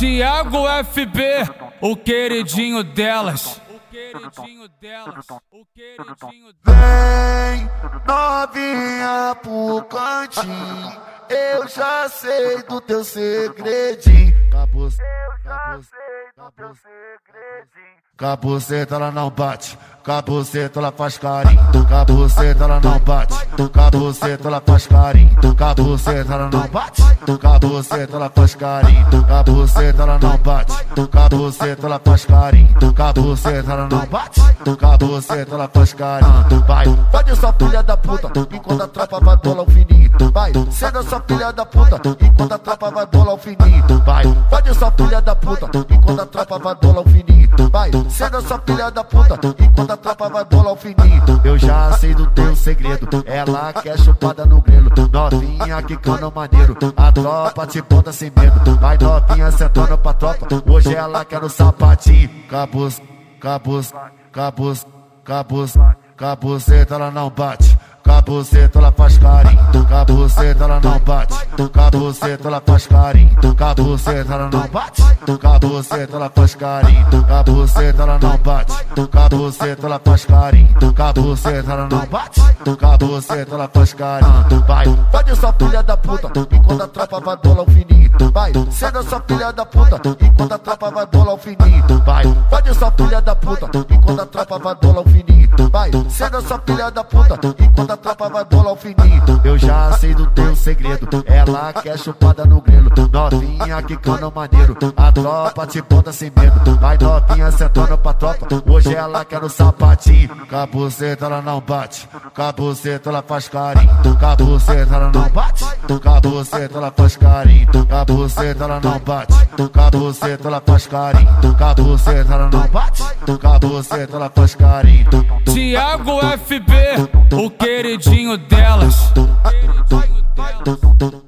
Tiago FB, o queridinho delas. Vem novinha pro cantinho, eu já sei do teu segredinho. Acabou, acabou, segredinho. Cabuceta ela não bate, cabuceta ela faz carinho. Cabuceta ela não bate, cabuceta ela faz carinho. Cabuceta ela não bate, cabuceta ela faz carinho. Cabuceta ela não bate, cabuceta ela faz carinho. Cabuceta ela não bate, cabuceta ela faz carinho. Vai, pode sua filha da puta, enquanto a tropa vai bolar o fininho. Vai, ceda sua filha da puta, enquanto a tropa vai bolar o fininho. Vai, pode sua filha da puta, enquanto a tropa vai bolar o fininho. Vai, ceda sua filha da puta, enquanto a tropa vai bolar o fininho. Eu já sei do teu segredo, ela quer chupada no grelo. Novinha que cana maneiro, a tropa te bota sem medo. Vai novinha sentando pra tropa, hoje ela quer o sapatinho. Cabos, cabos, cabos, cabos, cabuceta ela não bate. Cabuceta ela faz carinho, cabuceta ela não bate. Cabuceta ela faz carinho, cabuceta ela não bate. Cabuceta ela faz carinho, cabuceta ela não bate. Cabuceta ela faz carinho, cabuceta ela não bate. Cabuceta ela faz carinho. Vai, pode sua filha da puta, enquanto a tropa vai bolar o fininho. Vai, ceda sua filha da puta, enquanto a tropa vai bolar o fininho. Vai, pode sua filha da puta, enquanto a tropa vai bolar o fininho. Vai, ceda sua filha da puta, enquanto a tropa vai bolar o fininho. Eu já sei do teu segredo, ela quer chupada no grelo. Novinha que cana maneiro, a tropa te bota sem medo. Vai novinha sentando pra tropa, hoje ela quer o sapatinho. Cabuceta ela não bate, cabuceta ela faz carinho. Cabuceta ela não bate, cabuceta ela faz carinho. Cabuceta ela não bate, cabuceta ela faz carinho. Cabuceta ela não bate, cabuceta ela faz carinho. Tiago FB, o queridinho delas. O queridinho delas.